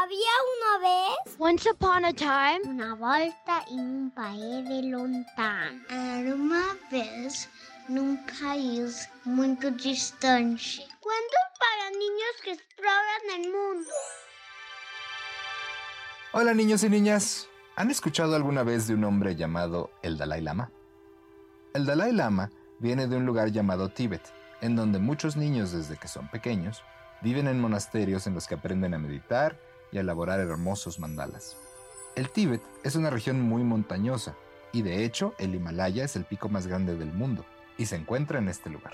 Había una vez Once upon a time, una volta en un país de lontano. Era uma vez num país muito distante. Cuentos para niños que exploran el mundo. Hola niños y niñas. ¿Han escuchado alguna vez de un hombre llamado el Dalai Lama? El Dalai Lama viene de un lugar llamado Tíbet, en donde muchos niños desde que son pequeños viven en monasterios en los que aprenden a meditar y a elaborar hermosos mandalas. El Tíbet es una región muy montañosa y de hecho el Himalaya es el pico más grande del mundo y se encuentra en este lugar.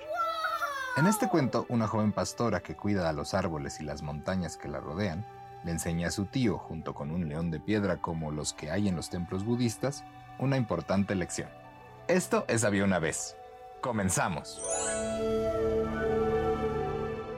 En este cuento, una joven pastora que cuida a los árboles y las montañas que la rodean, le enseña a su tío, junto con un león de piedra como los que hay en los templos budistas, una importante lección. Esto es Había una vez. Comenzamos.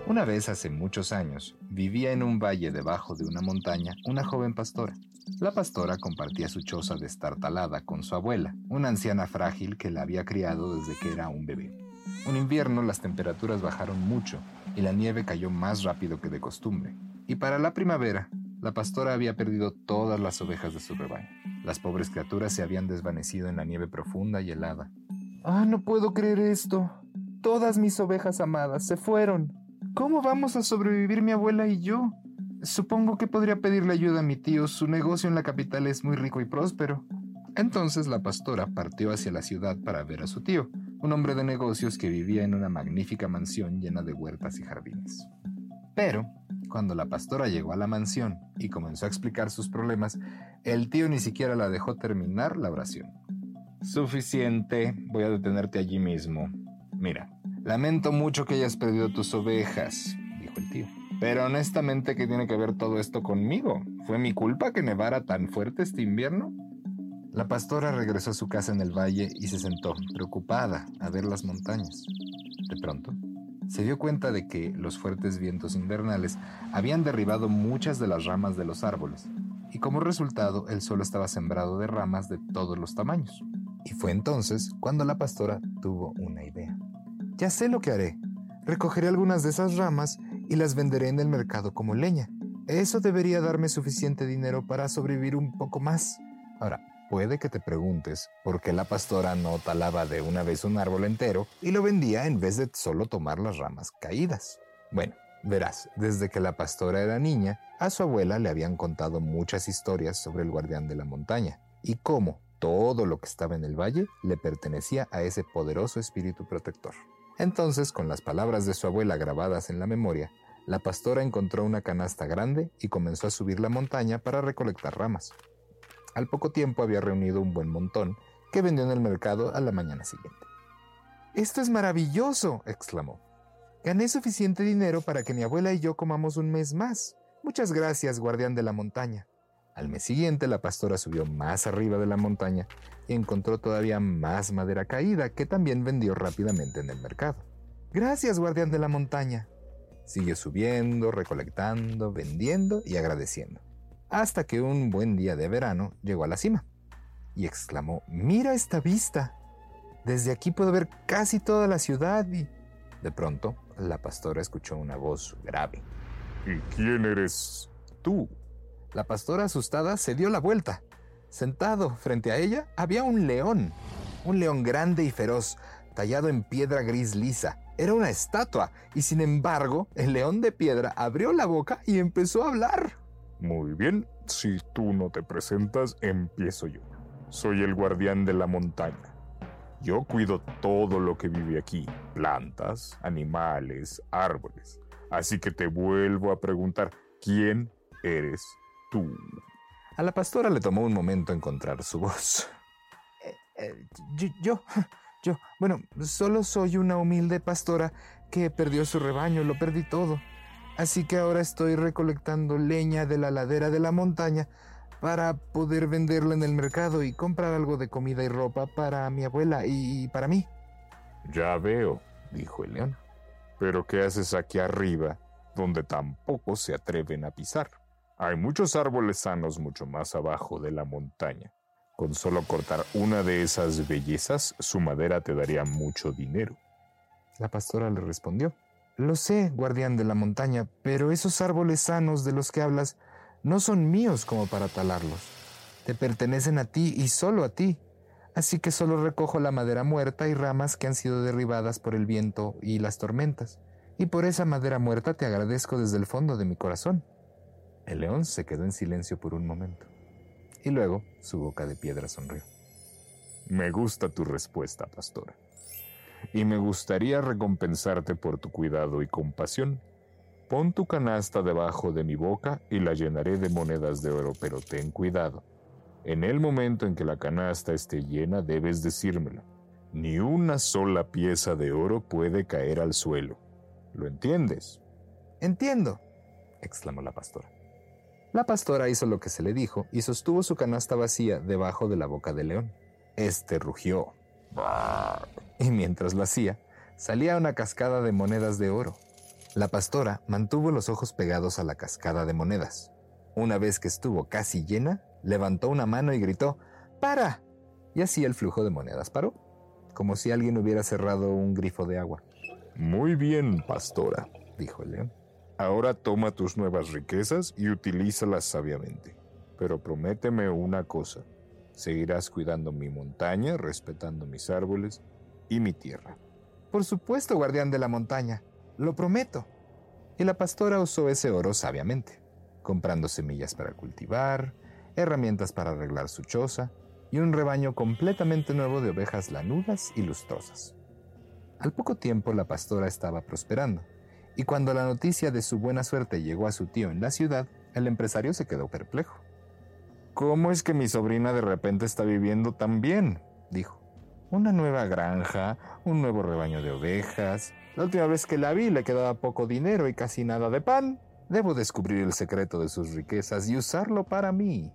Una vez hace muchos años, vivía en un valle debajo de una montaña una joven pastora. La pastora compartía su choza destartalada con su abuela, una anciana frágil que la había criado desde que era un bebé. Un invierno las temperaturas bajaron mucho y la nieve cayó más rápido que de costumbre. Y para la primavera, la pastora había perdido todas las ovejas de su rebaño. Las pobres criaturas se habían desvanecido en la nieve profunda y helada. Ah, no puedo creer esto. Todas mis ovejas amadas se fueron. ¿Cómo vamos a sobrevivir mi abuela y yo? Supongo que podría pedirle ayuda a mi tío. Su negocio en la capital es muy rico y próspero. Entonces la pastora partió hacia la ciudad para ver a su tío, un hombre de negocios que vivía en una magnífica mansión llena de huertas y jardines. Pero, cuando la pastora llegó a la mansión y comenzó a explicar sus problemas, el tío ni siquiera la dejó terminar la oración. Suficiente, voy a detenerte allí mismo. Mira, lamento mucho que hayas perdido tus ovejas, dijo el tío. Pero honestamente, ¿qué tiene que ver todo esto conmigo? ¿Fue mi culpa que nevara tan fuerte este invierno? La pastora regresó a su casa en el valle y se sentó, preocupada, a ver las montañas. De pronto, se dio cuenta de que los fuertes vientos invernales habían derribado muchas de las ramas de los árboles, y como resultado el suelo estaba sembrado de ramas de todos los tamaños. Y fue entonces cuando la pastora tuvo una idea. Ya sé lo que haré. Recogeré algunas de esas ramas y las venderé en el mercado como leña. Eso debería darme suficiente dinero para sobrevivir un poco más. Ahora, puede que te preguntes por qué la pastora no talaba de una vez un árbol entero y lo vendía en vez de solo tomar las ramas caídas. Bueno, verás, desde que la pastora era niña, a su abuela le habían contado muchas historias sobre el guardián de la montaña y cómo todo lo que estaba en el valle le pertenecía a ese poderoso espíritu protector. Entonces, con las palabras de su abuela grabadas en la memoria, la pastora encontró una canasta grande y comenzó a subir la montaña para recolectar ramas. Al poco tiempo había reunido un buen montón que vendió en el mercado a la mañana siguiente. Esto es maravilloso, exclamó. Gané suficiente dinero para que mi abuela y yo comamos un mes más. Muchas gracias, guardián de la montaña. Al mes siguiente la pastora subió más arriba de la montaña y encontró todavía más madera caída que también vendió rápidamente en el mercado. Gracias, guardián de la montaña. Siguió subiendo, recolectando, vendiendo y agradeciendo. Hasta que un buen día de verano llegó a la cima y exclamó, Mira esta vista. Desde aquí puedo ver casi toda la ciudad y... De pronto, la pastora escuchó una voz grave. ¿Y quién eres tú? La pastora asustada se dio la vuelta. Sentado frente a ella había un león, un león grande y feroz, tallado en piedra gris lisa. Era una estatua, y sin embargo, el león de piedra abrió la boca y empezó a hablar. Muy bien, si tú no te presentas, empiezo yo. Soy el guardián de la montaña. Yo cuido todo lo que vive aquí, plantas, animales, árboles. Así que te vuelvo a preguntar, ¿quién eres tú? A la pastora le tomó un momento encontrar su voz. Eh, eh, yo, yo, yo, bueno, solo soy una humilde pastora que perdió su rebaño, lo perdí todo. Así que ahora estoy recolectando leña de la ladera de la montaña para poder venderla en el mercado y comprar algo de comida y ropa para mi abuela y para mí. Ya veo, dijo el león. Pero ¿qué haces aquí arriba, donde tampoco se atreven a pisar? Hay muchos árboles sanos mucho más abajo de la montaña. Con solo cortar una de esas bellezas, su madera te daría mucho dinero. La pastora le respondió, Lo sé, guardián de la montaña, pero esos árboles sanos de los que hablas No son míos como para talarlos. Te pertenecen a ti y solo a ti. Así que solo recojo la madera muerta y ramas que han sido derribadas por el viento y las tormentas. Y por esa madera muerta te agradezco desde el fondo de mi corazón. El león se quedó en silencio por un momento. Y luego su boca de piedra sonrió. Me gusta tu respuesta, pastora. Y me gustaría recompensarte por tu cuidado y compasión. Pon tu canasta debajo de mi boca y la llenaré de monedas de oro, pero ten cuidado. En el momento en que la canasta esté llena, debes decírmelo. Ni una sola pieza de oro puede caer al suelo. ¿Lo entiendes? Entiendo, exclamó la pastora. La pastora hizo lo que se le dijo y sostuvo su canasta vacía debajo de la boca del león. Este rugió. Y mientras lo hacía, salía una cascada de monedas de oro. La pastora mantuvo los ojos pegados a la cascada de monedas. Una vez que estuvo casi llena, levantó una mano y gritó, ¡Para! Y así el flujo de monedas paró, como si alguien hubiera cerrado un grifo de agua. Muy bien, pastora, dijo el león. Ahora toma tus nuevas riquezas y utilízalas sabiamente. Pero prométeme una cosa. Seguirás cuidando mi montaña, respetando mis árboles y mi tierra. Por supuesto, guardián de la montaña. Lo prometo. Y la pastora usó ese oro sabiamente, comprando semillas para cultivar, herramientas para arreglar su choza y un rebaño completamente nuevo de ovejas lanudas y lustrosas. Al poco tiempo la pastora estaba prosperando, y cuando la noticia de su buena suerte llegó a su tío en la ciudad, el empresario se quedó perplejo. ¿Cómo es que mi sobrina de repente está viviendo tan bien? dijo. Una nueva granja, un nuevo rebaño de ovejas. La última vez que la vi le quedaba poco dinero y casi nada de pan. Debo descubrir el secreto de sus riquezas y usarlo para mí.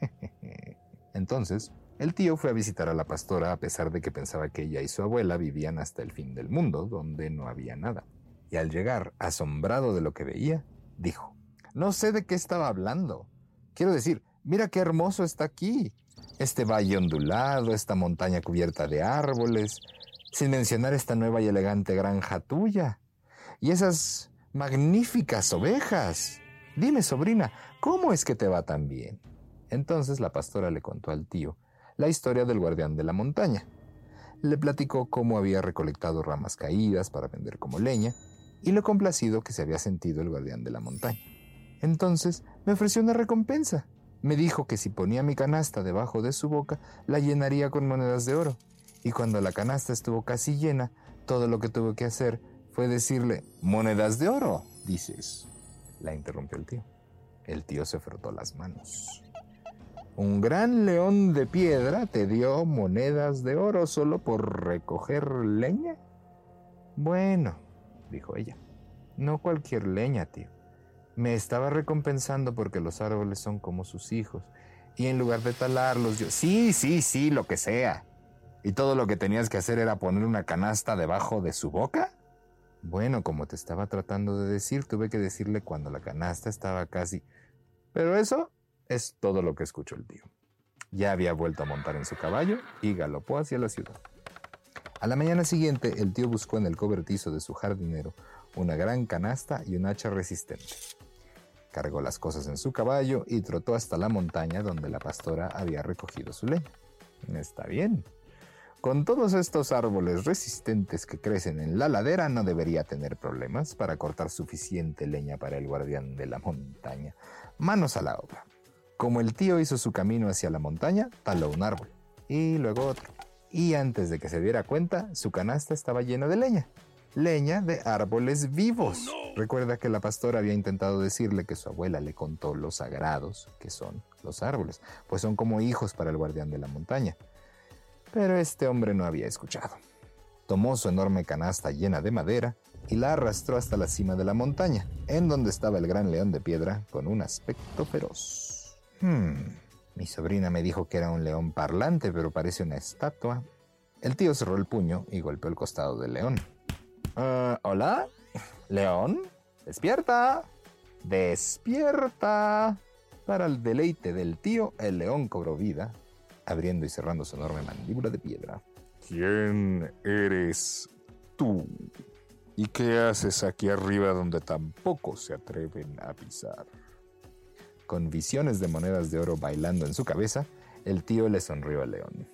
Entonces, el tío fue a visitar a la pastora a pesar de que pensaba que ella y su abuela vivían hasta el fin del mundo, donde no había nada. Y al llegar, asombrado de lo que veía, dijo, No sé de qué estaba hablando. Quiero decir, Mira qué hermoso está aquí. Este valle ondulado, esta montaña cubierta de árboles, sin mencionar esta nueva y elegante granja tuya. Y esas magníficas ovejas. Dime, sobrina, ¿cómo es que te va tan bien? Entonces la pastora le contó al tío la historia del guardián de la montaña. Le platicó cómo había recolectado ramas caídas para vender como leña y lo complacido que se había sentido el guardián de la montaña. Entonces me ofreció una recompensa me dijo que si ponía mi canasta debajo de su boca, la llenaría con monedas de oro. Y cuando la canasta estuvo casi llena, todo lo que tuve que hacer fue decirle, monedas de oro, dices. La interrumpió el tío. El tío se frotó las manos. Un gran león de piedra te dio monedas de oro solo por recoger leña. Bueno, dijo ella, no cualquier leña, tío. Me estaba recompensando porque los árboles son como sus hijos. Y en lugar de talarlos, yo, sí, sí, sí, lo que sea. ¿Y todo lo que tenías que hacer era poner una canasta debajo de su boca? Bueno, como te estaba tratando de decir, tuve que decirle cuando la canasta estaba casi... Pero eso es todo lo que escuchó el tío. Ya había vuelto a montar en su caballo y galopó hacia la ciudad. A la mañana siguiente, el tío buscó en el cobertizo de su jardinero una gran canasta y un hacha resistente. Cargó las cosas en su caballo y trotó hasta la montaña donde la pastora había recogido su leña. Está bien. Con todos estos árboles resistentes que crecen en la ladera no debería tener problemas para cortar suficiente leña para el guardián de la montaña. Manos a la obra. Como el tío hizo su camino hacia la montaña, taló un árbol y luego otro. Y antes de que se diera cuenta, su canasta estaba llena de leña leña de árboles vivos. Oh, Recuerda que la pastora había intentado decirle que su abuela le contó los sagrados que son los árboles, pues son como hijos para el guardián de la montaña. Pero este hombre no había escuchado. Tomó su enorme canasta llena de madera y la arrastró hasta la cima de la montaña, en donde estaba el gran león de piedra con un aspecto feroz. Hmm, mi sobrina me dijo que era un león parlante, pero parece una estatua. El tío cerró el puño y golpeó el costado del león. Uh, ¿Hola? ¿León? ¡Despierta! ¡Despierta! Para el deleite del tío, el león cobró vida, abriendo y cerrando su enorme mandíbula de piedra. ¿Quién eres tú? ¿Y qué haces aquí arriba donde tampoco se atreven a pisar? Con visiones de monedas de oro bailando en su cabeza, el tío le sonrió al león.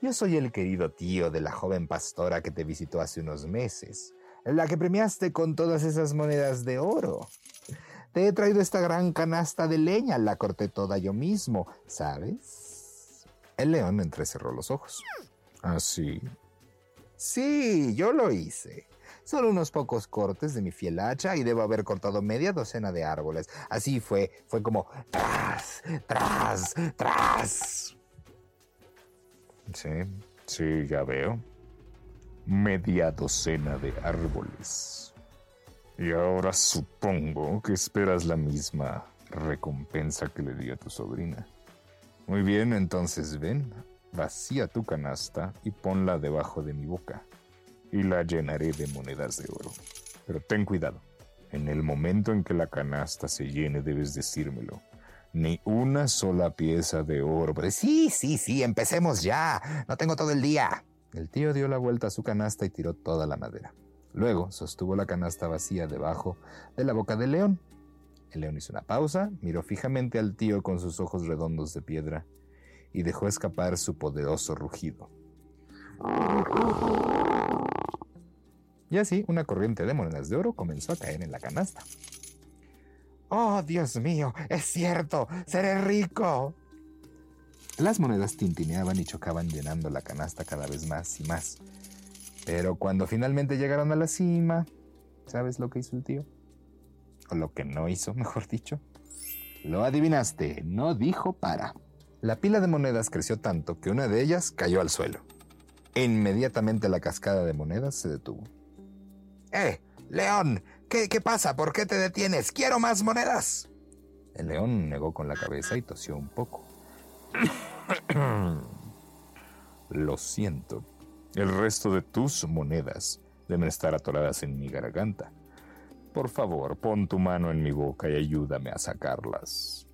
Yo soy el querido tío de la joven pastora que te visitó hace unos meses, la que premiaste con todas esas monedas de oro. Te he traído esta gran canasta de leña, la corté toda yo mismo, ¿sabes? El león entrecerró los ojos. ¿Ah, sí? Sí, yo lo hice. Solo unos pocos cortes de mi fiel hacha y debo haber cortado media docena de árboles. Así fue, fue como tras, tras, tras. Sí, sí, ya veo. Media docena de árboles. Y ahora supongo que esperas la misma recompensa que le di a tu sobrina. Muy bien, entonces ven, vacía tu canasta y ponla debajo de mi boca. Y la llenaré de monedas de oro. Pero ten cuidado. En el momento en que la canasta se llene debes decírmelo. Ni una sola pieza de oro. Pues sí, sí, sí, empecemos ya. No tengo todo el día. El tío dio la vuelta a su canasta y tiró toda la madera. Luego sostuvo la canasta vacía debajo de la boca del león. El león hizo una pausa, miró fijamente al tío con sus ojos redondos de piedra y dejó escapar su poderoso rugido. Y así una corriente de monedas de oro comenzó a caer en la canasta. ¡Oh, Dios mío! ¡Es cierto! ¡Seré rico! Las monedas tintineaban y chocaban llenando la canasta cada vez más y más. Pero cuando finalmente llegaron a la cima, ¿sabes lo que hizo el tío? O lo que no hizo, mejor dicho. Lo adivinaste, no dijo para. La pila de monedas creció tanto que una de ellas cayó al suelo. E inmediatamente la cascada de monedas se detuvo. ¡Eh! ¡León! ¿Qué, ¿Qué pasa? ¿Por qué te detienes? ¡Quiero más monedas! El león negó con la cabeza y tosió un poco. Lo siento. El resto de tus monedas deben estar atoradas en mi garganta. Por favor, pon tu mano en mi boca y ayúdame a sacarlas.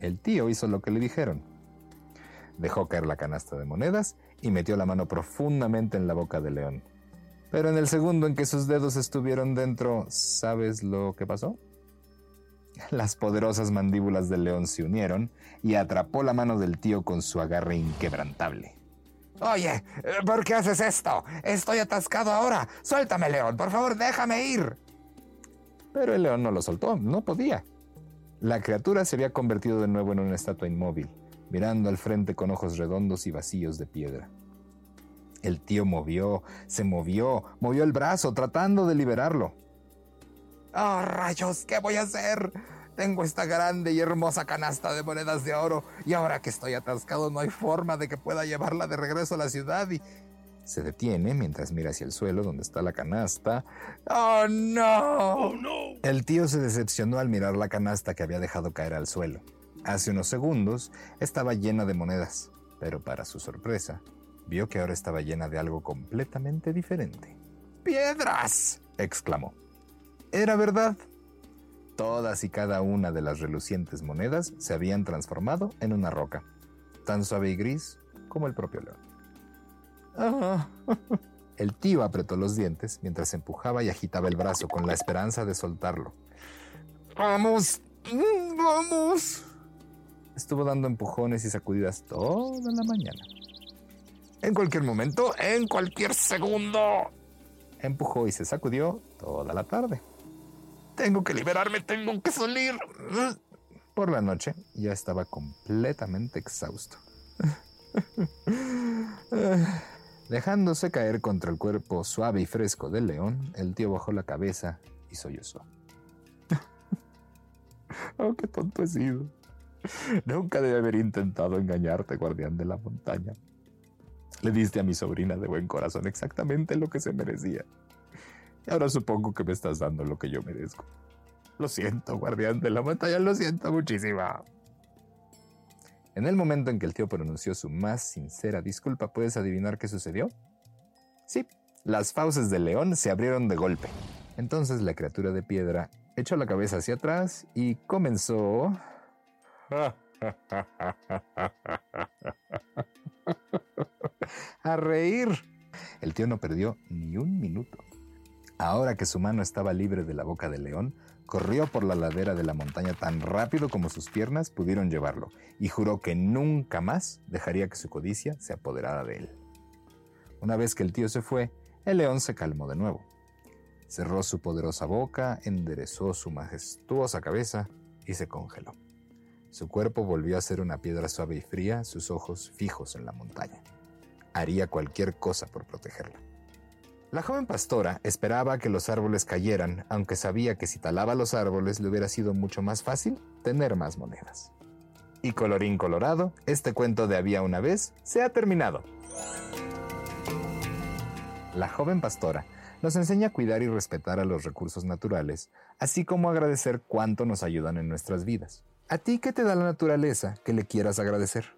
El tío hizo lo que le dijeron. Dejó caer la canasta de monedas y metió la mano profundamente en la boca del león. Pero en el segundo en que sus dedos estuvieron dentro, ¿sabes lo que pasó? Las poderosas mandíbulas del león se unieron y atrapó la mano del tío con su agarre inquebrantable. Oye, ¿por qué haces esto? Estoy atascado ahora. Suéltame, león. Por favor, déjame ir. Pero el león no lo soltó. No podía. La criatura se había convertido de nuevo en una estatua inmóvil, mirando al frente con ojos redondos y vacíos de piedra. El tío movió, se movió, movió el brazo, tratando de liberarlo. ¡Oh, rayos! ¿Qué voy a hacer? Tengo esta grande y hermosa canasta de monedas de oro y ahora que estoy atascado no hay forma de que pueda llevarla de regreso a la ciudad y... Se detiene mientras mira hacia el suelo donde está la canasta. ¡Oh, no! ¡Oh, no! El tío se decepcionó al mirar la canasta que había dejado caer al suelo. Hace unos segundos estaba llena de monedas, pero para su sorpresa, vio que ahora estaba llena de algo completamente diferente. ¡Piedras! exclamó. Era verdad. Todas y cada una de las relucientes monedas se habían transformado en una roca, tan suave y gris como el propio león. El tío apretó los dientes mientras empujaba y agitaba el brazo con la esperanza de soltarlo. ¡Vamos! ¡Vamos! Estuvo dando empujones y sacudidas toda la mañana. En cualquier momento, en cualquier segundo. Empujó y se sacudió toda la tarde. Tengo que liberarme, tengo que salir. Por la noche ya estaba completamente exhausto. Dejándose caer contra el cuerpo suave y fresco del león, el tío bajó la cabeza y sollozó. oh, qué tonto he sido. Nunca debe haber intentado engañarte, guardián de la montaña. Le diste a mi sobrina de buen corazón exactamente lo que se merecía. Y ahora supongo que me estás dando lo que yo merezco. Lo siento, guardián de la montaña, lo siento muchísimo. En el momento en que el tío pronunció su más sincera disculpa, ¿puedes adivinar qué sucedió? Sí, las fauces del león se abrieron de golpe. Entonces la criatura de piedra echó la cabeza hacia atrás y comenzó... a reír. El tío no perdió ni un minuto. Ahora que su mano estaba libre de la boca del león, corrió por la ladera de la montaña tan rápido como sus piernas pudieron llevarlo y juró que nunca más dejaría que su codicia se apoderara de él. Una vez que el tío se fue, el león se calmó de nuevo. Cerró su poderosa boca, enderezó su majestuosa cabeza y se congeló. Su cuerpo volvió a ser una piedra suave y fría, sus ojos fijos en la montaña. Haría cualquier cosa por protegerla. La joven pastora esperaba que los árboles cayeran, aunque sabía que si talaba los árboles le hubiera sido mucho más fácil tener más monedas. Y colorín colorado, este cuento de había una vez se ha terminado. La joven pastora nos enseña a cuidar y respetar a los recursos naturales, así como agradecer cuánto nos ayudan en nuestras vidas. ¿A ti qué te da la naturaleza que le quieras agradecer?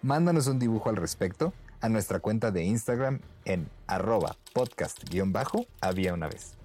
Mándanos un dibujo al respecto a nuestra cuenta de Instagram en arroba podcast-había una vez.